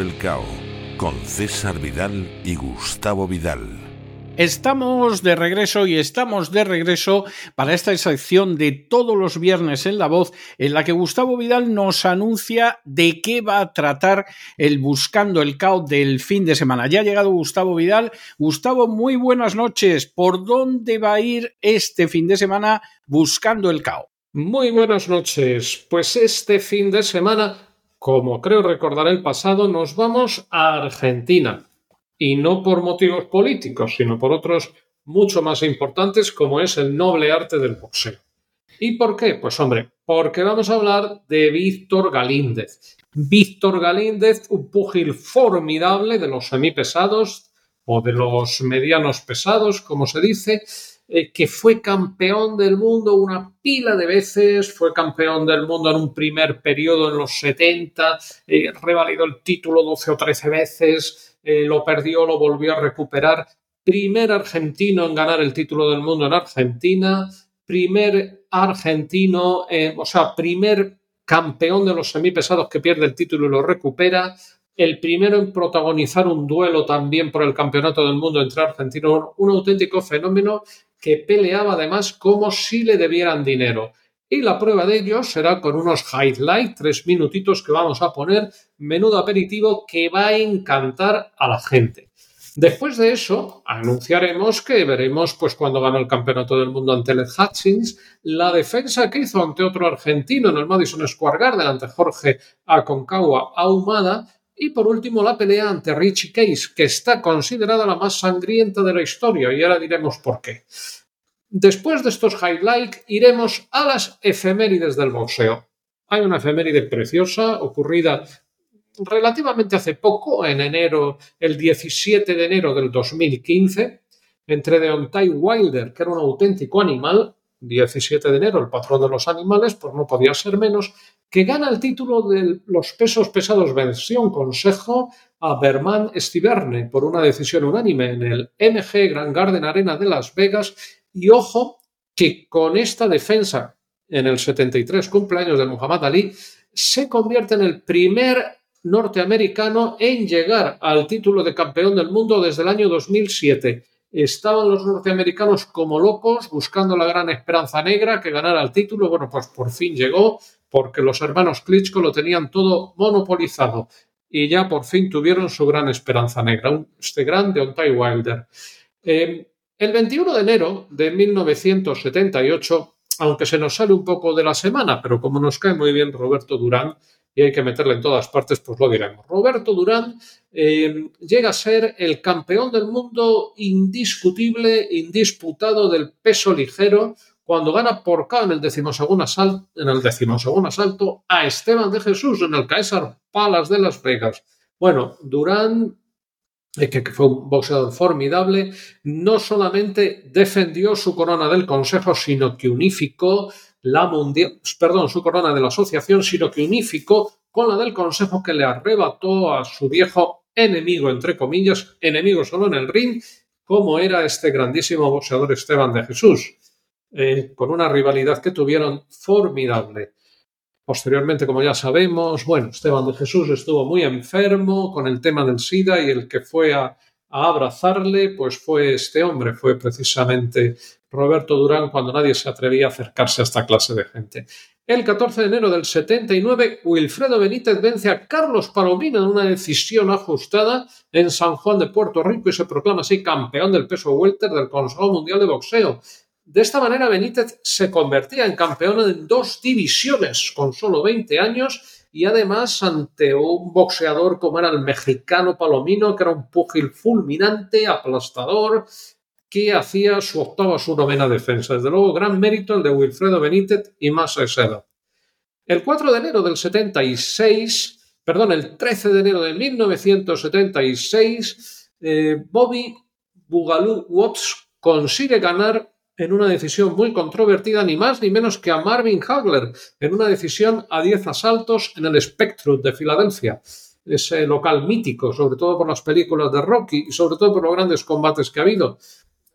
el Cao con César Vidal y Gustavo Vidal. Estamos de regreso y estamos de regreso para esta sección de todos los viernes en La Voz, en la que Gustavo Vidal nos anuncia de qué va a tratar el Buscando el Caos del fin de semana. Ya ha llegado Gustavo Vidal. Gustavo, muy buenas noches. ¿Por dónde va a ir este fin de semana Buscando el Caos? Muy buenas noches. Pues este fin de semana como creo recordar el pasado, nos vamos a Argentina. Y no por motivos políticos, sino por otros mucho más importantes, como es el noble arte del boxeo. ¿Y por qué? Pues hombre, porque vamos a hablar de Víctor Galíndez. Víctor Galíndez, un púgil formidable de los semipesados o de los medianos pesados, como se dice, eh, que fue campeón del mundo una pila de veces, fue campeón del mundo en un primer periodo en los 70, eh, revalidó el título 12 o 13 veces, eh, lo perdió, lo volvió a recuperar. Primer argentino en ganar el título del mundo en Argentina, primer argentino, o sea, primer campeón de los semipesados que pierde el título y lo recupera, el primero en protagonizar un duelo también por el campeonato del mundo entre argentinos, un auténtico fenómeno que peleaba además como si le debieran dinero. Y la prueba de ello será con unos highlights, tres minutitos que vamos a poner, menudo aperitivo que va a encantar a la gente. Después de eso, anunciaremos que veremos, pues cuando ganó el campeonato del mundo ante el Hutchins, la defensa que hizo ante otro argentino en el Madison Square Garden, ante Jorge Aconcagua Ahumada, y por último, la pelea ante Richie Case, que está considerada la más sangrienta de la historia, y ahora diremos por qué. Después de estos highlights, iremos a las efemérides del boxeo. Hay una efeméride preciosa ocurrida relativamente hace poco, en enero, el 17 de enero del 2015, entre Deontay Wilder, que era un auténtico animal, 17 de enero, el patrón de los animales, pues no podía ser menos, que gana el título de los pesos pesados versión consejo a Berman Stiverne por una decisión unánime en el MG Grand Garden Arena de Las Vegas. Y ojo que con esta defensa en el 73 cumpleaños de Muhammad Ali se convierte en el primer norteamericano en llegar al título de campeón del mundo desde el año 2007 estaban los norteamericanos como locos buscando la gran esperanza negra que ganara el título. Bueno, pues por fin llegó porque los hermanos Klitschko lo tenían todo monopolizado y ya por fin tuvieron su gran esperanza negra, este gran Deontay Wilder. Eh, el 21 de enero de 1978, aunque se nos sale un poco de la semana, pero como nos cae muy bien Roberto Durán, y hay que meterle en todas partes, pues lo diremos. Roberto Durán eh, llega a ser el campeón del mundo indiscutible, indisputado del peso ligero, cuando gana por K en el decimosegundo asalto, en el decimosegundo asalto a Esteban de Jesús en el Caesar Palace de Las Vegas. Bueno, Durán, que fue un boxeador formidable, no solamente defendió su corona del Consejo, sino que unificó la mundial, perdón, su corona de la asociación, sino que unificó con la del Consejo que le arrebató a su viejo enemigo, entre comillas, enemigo solo en el ring, como era este grandísimo boxeador Esteban de Jesús, eh, con una rivalidad que tuvieron formidable. Posteriormente, como ya sabemos, bueno, Esteban de Jesús estuvo muy enfermo con el tema del SIDA y el que fue a, a abrazarle, pues fue este hombre, fue precisamente Roberto Durán cuando nadie se atrevía a acercarse a esta clase de gente. El 14 de enero del 79, Wilfredo Benítez vence a Carlos Palomino en una decisión ajustada en San Juan de Puerto Rico y se proclama así campeón del peso welter del Consejo Mundial de Boxeo. De esta manera, Benítez se convertía en campeón en dos divisiones con solo 20 años y además ante un boxeador como era el mexicano Palomino, que era un púgil fulminante, aplastador, que hacía su octava, su novena defensa. Desde luego, gran mérito el de Wilfredo Benítez y más Seda. El 4 de enero del 76, perdón, el 13 de enero de 1976, eh, Bobby Bugalú Watts consigue ganar en una decisión muy controvertida, ni más ni menos que a Marvin Hagler, en una decisión a 10 asaltos en el Spectrum de Filadelfia, ese local mítico, sobre todo por las películas de Rocky y sobre todo por los grandes combates que ha habido.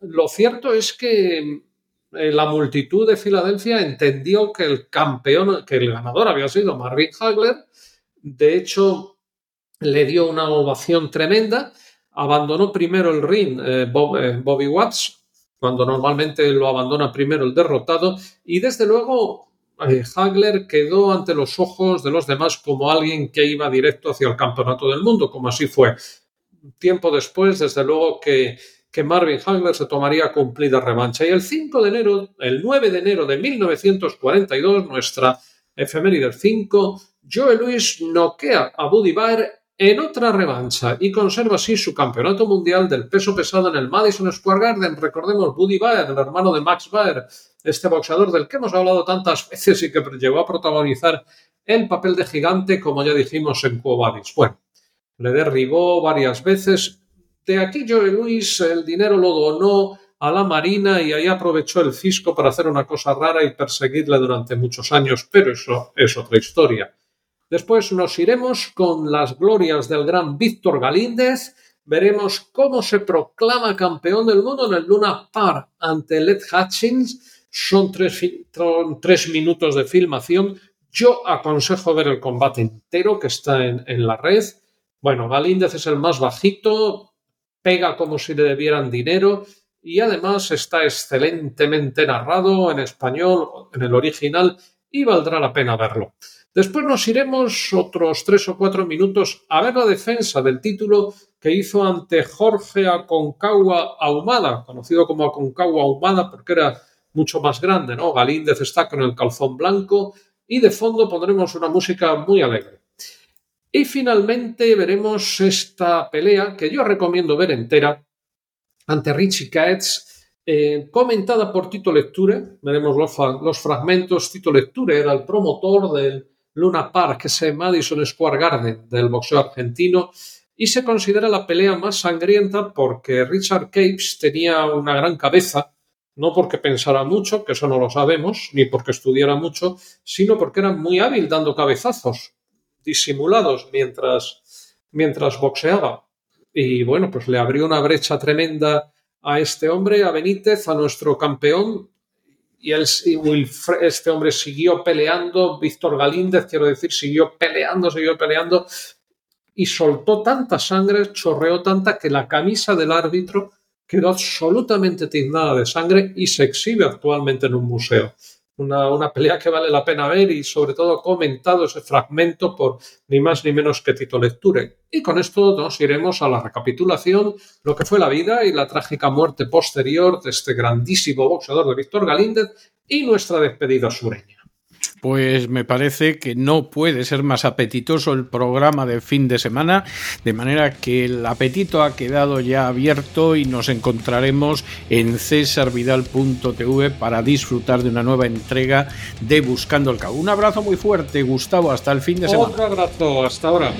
Lo cierto es que eh, la multitud de Filadelfia entendió que el campeón, que el ganador había sido Marvin Hagler, de hecho le dio una ovación tremenda, abandonó primero el ring eh, eh, Bobby Watts, cuando normalmente lo abandona primero el derrotado, y desde luego eh, Hagler quedó ante los ojos de los demás como alguien que iba directo hacia el campeonato del mundo, como así fue. Tiempo después, desde luego que, que Marvin Hagler se tomaría cumplida revancha. Y el 5 de enero, el 9 de enero de 1942, nuestra efeméride 5, Joe Louis noquea a Buddy Baer en otra revancha y conserva así su campeonato mundial del peso pesado en el Madison Square Garden. Recordemos Buddy Baer, el hermano de Max Baer, este boxeador del que hemos hablado tantas veces y que llegó a protagonizar el papel de gigante, como ya dijimos en Cuobadis. Bueno, le derribó varias veces. De aquí Joe Luis el dinero lo donó a la Marina y ahí aprovechó el fisco para hacer una cosa rara y perseguirle durante muchos años, pero eso es otra historia. Después nos iremos con las glorias del gran Víctor Galíndez. Veremos cómo se proclama campeón del mundo en el Luna Park ante Led Hutchins. Son tres, tres, minutos de filmación. Yo aconsejo ver el combate entero que está en, en la red. Bueno, Galíndez es el más bajito, pega como si le debieran dinero y además está excelentemente narrado en español, en el original, y valdrá la pena verlo. Después nos iremos otros tres o cuatro minutos a ver la defensa del título que hizo ante Jorge Aconcagua Ahumada, conocido como Aconcagua Ahumada porque era mucho más grande, ¿no? Galíndez está con el calzón blanco y de fondo pondremos una música muy alegre. Y finalmente veremos esta pelea que yo recomiendo ver entera ante Richie Katz, eh, comentada por Tito Lecture. Veremos los fragmentos. Tito Lecture era el promotor del Luna Park, ese Madison Square Garden del boxeo argentino, y se considera la pelea más sangrienta porque Richard Capes tenía una gran cabeza, no porque pensara mucho, que eso no lo sabemos, ni porque estudiara mucho, sino porque era muy hábil dando cabezazos disimulados mientras, mientras boxeaba. Y bueno, pues le abrió una brecha tremenda a este hombre, a Benítez, a nuestro campeón, y, este hombre siguió peleando, Víctor Galíndez, quiero decir, siguió peleando, siguió peleando y soltó tanta sangre, chorreó tanta que la camisa del árbitro quedó absolutamente tiznada de sangre y se exhibe actualmente en un museo una, pelea que vale la pena ver y sobre todo comentado ese fragmento por ni más ni menos que Tito Lecture. Y con esto nos iremos a la recapitulación, lo que fue la vida y la trágica muerte posterior de este grandísimo boxeador de Víctor Galíndez y nuestra despedida sureña. Pues me parece que no puede ser más apetitoso el programa de fin de semana, de manera que el apetito ha quedado ya abierto y nos encontraremos en cesarvidal.tv para disfrutar de una nueva entrega de Buscando el Cabo. Un abrazo muy fuerte, Gustavo, hasta el fin de semana. Otro abrazo, hasta ahora.